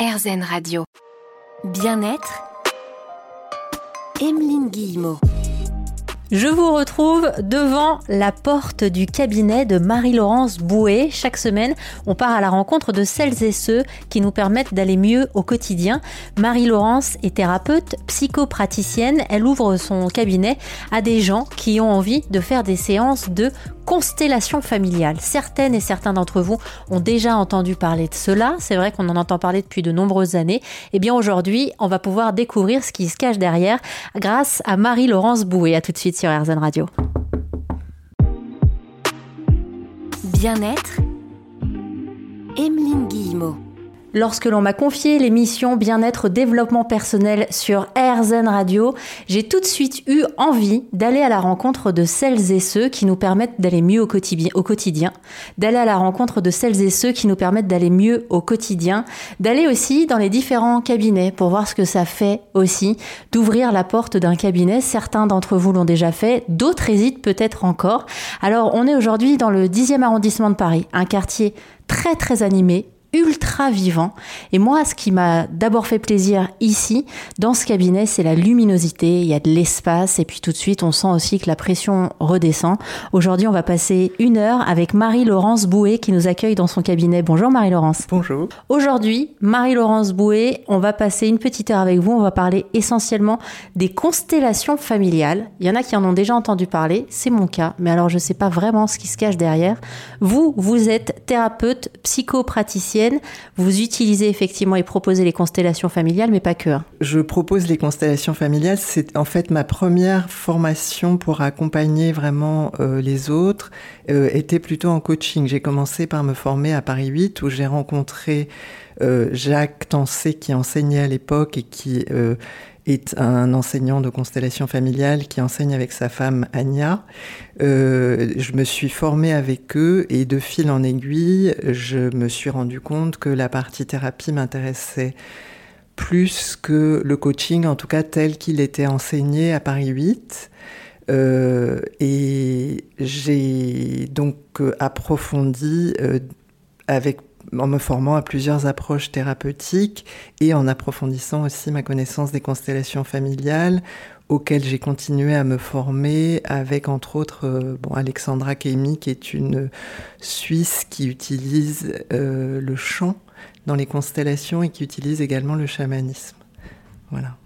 RZN Radio. Bien-être. Emeline Guillemot. Je vous retrouve devant la porte du cabinet de Marie-Laurence Bouet. Chaque semaine, on part à la rencontre de celles et ceux qui nous permettent d'aller mieux au quotidien. Marie-Laurence est thérapeute, psychopraticienne. Elle ouvre son cabinet à des gens qui ont envie de faire des séances de constellation familiale. Certaines et certains d'entre vous ont déjà entendu parler de cela. C'est vrai qu'on en entend parler depuis de nombreuses années. Eh bien aujourd'hui, on va pouvoir découvrir ce qui se cache derrière grâce à Marie-Laurence Bouet. À tout de suite sur RZN Radio. Bien-être. Emeline Guillemot. Lorsque l'on m'a confié l'émission Bien-être développement personnel sur RZN Radio, j'ai tout de suite eu envie d'aller à la rencontre de celles et ceux qui nous permettent d'aller mieux au quotidien, au quotidien d'aller à la rencontre de celles et ceux qui nous permettent d'aller mieux au quotidien, d'aller aussi dans les différents cabinets pour voir ce que ça fait aussi, d'ouvrir la porte d'un cabinet. Certains d'entre vous l'ont déjà fait, d'autres hésitent peut-être encore. Alors on est aujourd'hui dans le 10e arrondissement de Paris, un quartier très très animé, ultra vivant. Et moi, ce qui m'a d'abord fait plaisir ici, dans ce cabinet, c'est la luminosité, il y a de l'espace, et puis tout de suite, on sent aussi que la pression redescend. Aujourd'hui, on va passer une heure avec Marie-Laurence Bouet qui nous accueille dans son cabinet. Bonjour Marie-Laurence. Bonjour. Aujourd'hui, Marie-Laurence Bouet, on va passer une petite heure avec vous, on va parler essentiellement des constellations familiales. Il y en a qui en ont déjà entendu parler, c'est mon cas, mais alors je ne sais pas vraiment ce qui se cache derrière. Vous, vous êtes thérapeute, vous utilisez effectivement et proposez les constellations familiales, mais pas que. Hein. Je propose les constellations familiales. C'est en fait ma première formation pour accompagner vraiment euh, les autres. Euh, était plutôt en coaching. J'ai commencé par me former à Paris 8 où j'ai rencontré euh, Jacques Tancé qui enseignait à l'époque et qui est un enseignant de constellation familiale qui enseigne avec sa femme Anya. Euh, je me suis formée avec eux et de fil en aiguille, je me suis rendu compte que la partie thérapie m'intéressait plus que le coaching, en tout cas tel qu'il était enseigné à Paris 8. Euh, et j'ai donc approfondi euh, avec en me formant à plusieurs approches thérapeutiques et en approfondissant aussi ma connaissance des constellations familiales auxquelles j'ai continué à me former avec entre autres euh, bon, Alexandra Kemi qui est une Suisse qui utilise euh, le chant dans les constellations et qui utilise également le chamanisme. Voilà.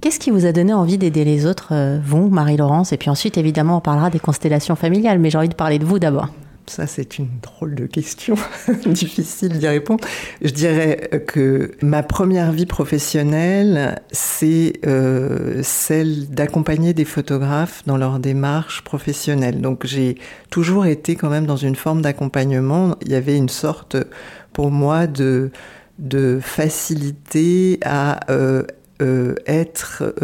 Qu'est-ce qui vous a donné envie d'aider les autres, euh, vous, Marie-Laurence? Et puis ensuite, évidemment, on parlera des constellations familiales, mais j'ai envie de parler de vous d'abord. Ça, c'est une drôle de question, difficile d'y répondre. Je dirais que ma première vie professionnelle, c'est euh, celle d'accompagner des photographes dans leur démarche professionnelle. Donc j'ai toujours été quand même dans une forme d'accompagnement. Il y avait une sorte, pour moi, de, de facilité à euh, euh, être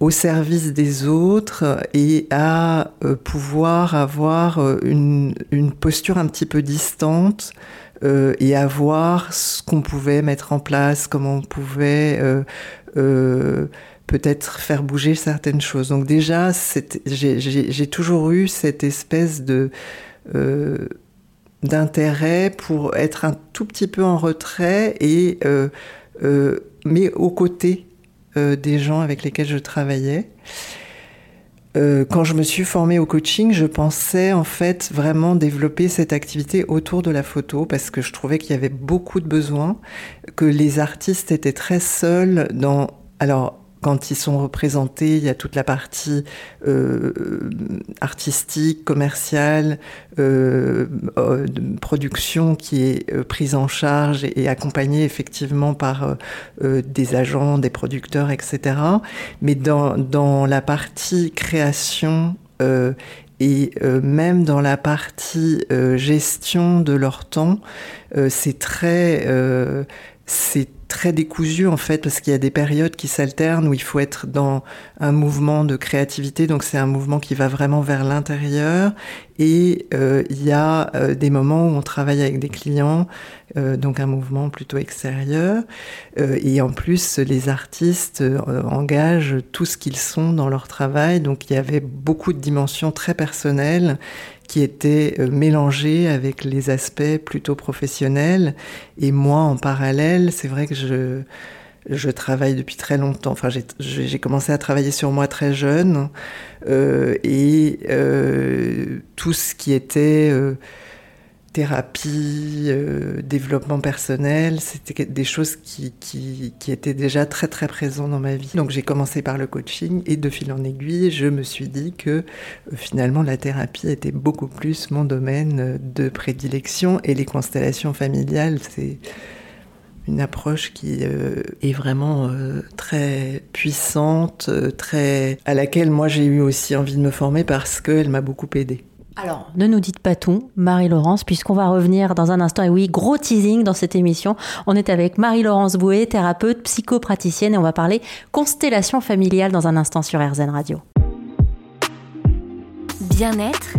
au service des autres et à euh, pouvoir avoir euh, une, une, posture un petit peu distante euh, et à voir ce qu'on pouvait mettre en place, comment on pouvait peut-être faire bouger certaines choses. Donc déjà, j'ai toujours eu cette espèce de d'intérêt pour être un tout petit peu en retrait et mais aux côtés des gens avec lesquels je travaillais. Euh, quand je me suis formée au coaching, je pensais en fait vraiment développer cette activité autour de la photo parce que je trouvais qu'il y avait beaucoup de besoins, que les artistes étaient très seuls dans... Alors, quand ils sont représentés, il y a toute la partie euh, artistique, commerciale, euh, euh, production qui est prise en charge et, accompagnée effectivement par des agents, des producteurs, etc. Mais dans, dans la partie création et même dans la partie gestion de leur temps, c'est très c'est très décousu en fait parce qu'il y a des périodes qui s'alternent où il faut être dans un mouvement de créativité. Donc c'est un mouvement qui va vraiment vers l'intérieur. Et euh, il y a euh, des moments où on travaille avec des clients euh, donc un mouvement plutôt extérieur. Et en plus, les artistes engagent tout ce qu'ils sont dans leur travail, donc il y avait beaucoup de dimensions très personnelles qui étaient mélangées avec les aspects plutôt professionnels. Et moi, en parallèle, c'est vrai que je je travaille depuis très longtemps. Enfin, j'ai commencé à travailler sur moi très jeune euh, et euh, tout ce qui était euh, thérapie, développement personnel, c'était des choses qui, étaient déjà très très présentes dans ma vie. Donc j'ai commencé par le coaching et de fil en aiguille, je me suis dit que finalement la thérapie était beaucoup plus mon domaine de prédilection et les constellations familiales, c'est une approche qui euh, est vraiment euh, très puissante, euh, très à laquelle moi j'ai eu aussi envie de me former parce qu'elle m'a beaucoup aidée. Alors, ne nous dites pas tout, Marie-Laurence, puisqu'on va revenir dans un instant. Et oui, gros teasing dans cette émission. On est avec Marie-Laurence Bouet, thérapeute, psychopraticienne, et on va parler constellation familiale dans un instant sur RZN Radio. Bien-être,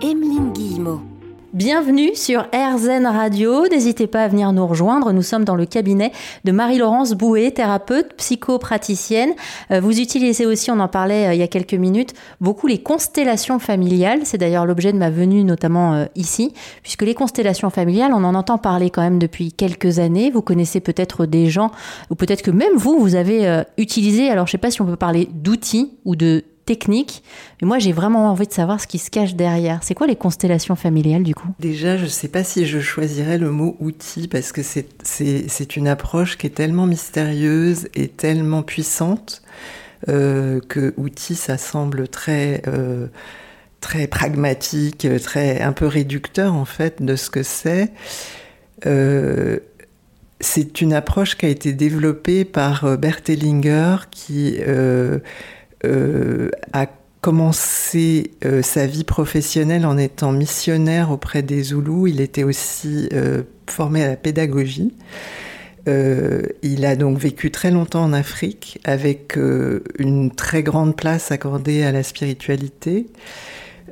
Emeline Guillemot. Bienvenue sur RZN Radio. N'hésitez pas à venir nous rejoindre. Nous sommes dans le cabinet de Marie-Laurence Bouet, thérapeute, psychopraticienne. Euh, vous utilisez aussi, on en parlait euh, il y a quelques minutes, beaucoup les constellations familiales. C'est d'ailleurs l'objet de ma venue, notamment euh, ici, puisque les constellations familiales, on en entend parler quand même depuis quelques années. Vous connaissez peut-être des gens, ou peut-être que même vous, vous avez utilisé, alors je ne sais pas si on peut parler d'outils ou de technique. Mais moi, j'ai vraiment envie de savoir ce qui se cache derrière. C'est quoi les constellations familiales du coup? Déjà, je ne sais pas si je choisirais le mot outil parce que c'est une approche qui est tellement mystérieuse et tellement puissante euh, que outil, ça semble très... Euh, très pragmatique, très un peu réducteur en fait de ce que c'est. Euh, c'est une approche qui a été développée par Bert Hellinger qui a commencé euh, sa vie professionnelle en étant missionnaire auprès des Zoulous. Il était aussi euh, formé à la pédagogie. il a donc vécu très longtemps en Afrique avec une très grande place accordée à la spiritualité.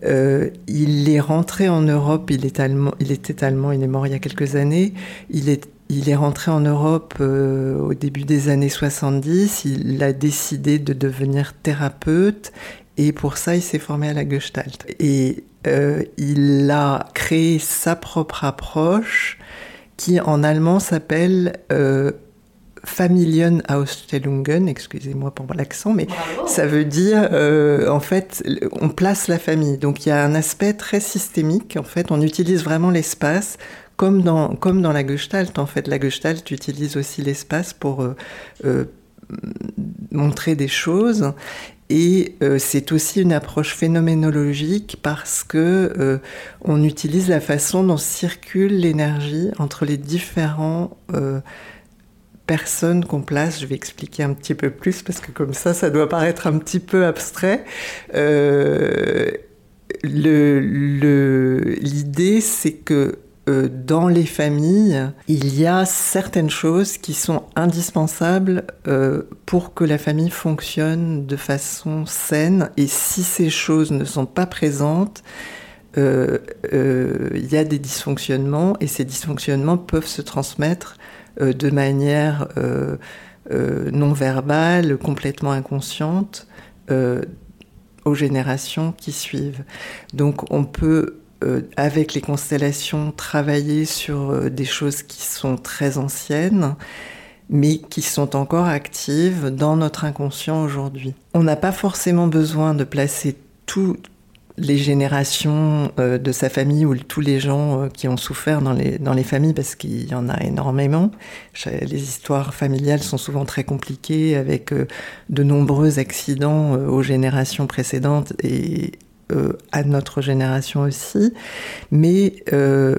il est rentré en Europe, il, est allemand, il était allemand, il est mort il y a quelques années. Il est il est rentré en Europe euh, au début des années 70. Il a décidé de devenir thérapeute et pour ça, il s'est formé à la Gestalt. Et euh, il a créé sa propre approche qui en allemand s'appelle euh, Familienausstellungen, excusez-moi pour l'accent, mais ça veut dire euh, en fait on place la famille. Donc il y a un aspect très systémique. En fait, on utilise vraiment l'espace comme dans, la Gestalt, en fait, la Gestalt utilise aussi l'espace pour euh, euh, montrer des choses. Et euh, c'est aussi une approche phénoménologique parce que on utilise la façon dont circule l'énergie entre les différents personnes qu'on place. Je vais expliquer un petit peu plus parce que comme ça, ça doit paraître un petit peu abstrait. L'idée, c'est que euh, dans les familles, il y a certaines choses qui sont indispensables euh, pour que la famille fonctionne de façon saine. Et si ces choses ne sont pas présentes, euh, il y a des dysfonctionnements et ces dysfonctionnements peuvent se transmettre de manière non verbale, complètement inconsciente aux générations qui suivent. Donc on peut euh, avec les constellations, travailler sur euh, des choses qui sont très anciennes, mais qui sont encore actives dans notre inconscient aujourd'hui. On n'a pas forcément besoin de placer toutes les générations euh, de sa famille ou tous les gens qui ont souffert dans les, dans les familles, parce qu'il y en a énormément. Les histoires familiales sont souvent très compliquées, avec de nombreux accidents aux générations précédentes et à notre génération aussi. Mais euh,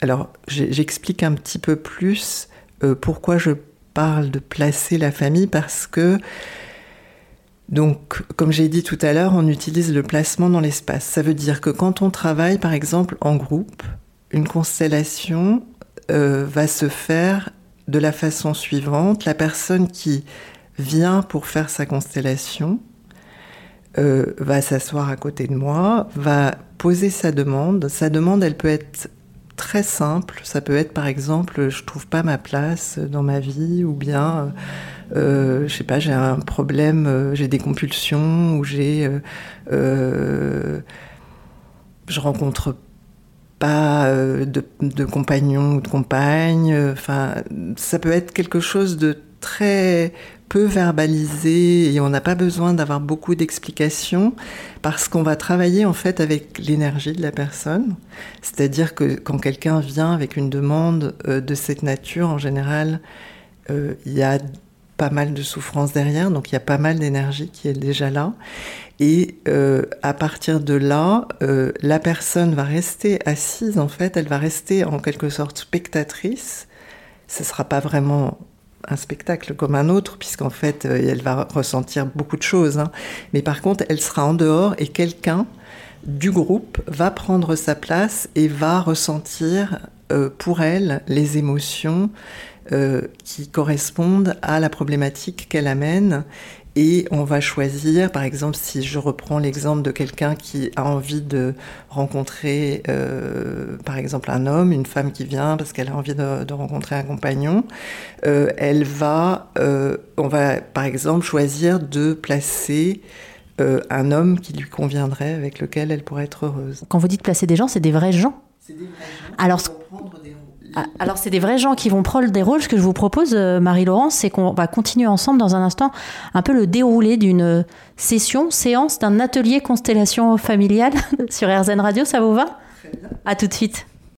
alors, j'explique un petit peu plus euh, pourquoi je parle de placer la famille parce que donc, comme j'ai dit tout à l'heure, on utilise le placement dans l'espace. Ça veut dire que quand on travaille, par exemple, en groupe, une constellation va se faire de la façon suivante. La personne qui vient pour faire sa constellation euh, va s'asseoir à côté de moi, va poser sa demande. Sa demande, elle peut être très simples. Ça peut être par exemple, je trouve pas ma place dans ma vie, ou bien, euh, je sais pas, j'ai un problème, euh, j'ai des compulsions, ou j'ai, je rencontre pas de, de compagnon ou de compagne. Enfin, ça peut être quelque chose de très peu verbalisé et on n'a pas besoin d'avoir beaucoup d'explications parce qu'on va travailler en fait avec l'énergie de la personne. C'est-à-dire que quand quelqu'un vient avec une demande euh, de cette nature, en général, euh, il y a pas mal de souffrance derrière, donc il y a pas mal d'énergie qui est déjà là. Et euh, à partir de là, la personne va rester assise, en fait, elle va rester en quelque sorte spectatrice. Ce ne sera pas vraiment un spectacle comme un autre, puisqu'en fait, euh, elle va ressentir beaucoup de choses. Hein. Mais par contre, elle sera en dehors et quelqu'un du groupe va prendre sa place et va ressentir euh, pour elle les émotions euh, qui correspondent à la problématique qu'elle amène et on va choisir, par exemple, si je reprends l'exemple de quelqu'un qui a envie de rencontrer, euh, par exemple, un homme, une femme qui vient parce qu'elle a envie de, rencontrer un compagnon, euh, elle va, euh, on va, par exemple, choisir de placer un homme qui lui conviendrait, avec lequel elle pourrait être heureuse. Quand vous dites placer des gens, c'est des vrais gens? C'est des vrais gens. Alors, alors, c'est des vrais gens qui vont prendre des rôles. Ce que je vous propose, euh, Marie-Laurence, c'est qu'on va continuer ensemble dans un instant un peu le déroulé d'une session, séance d'un atelier constellation familiale sur RZN Radio. Ça vous va? Très bien. À tout de suite.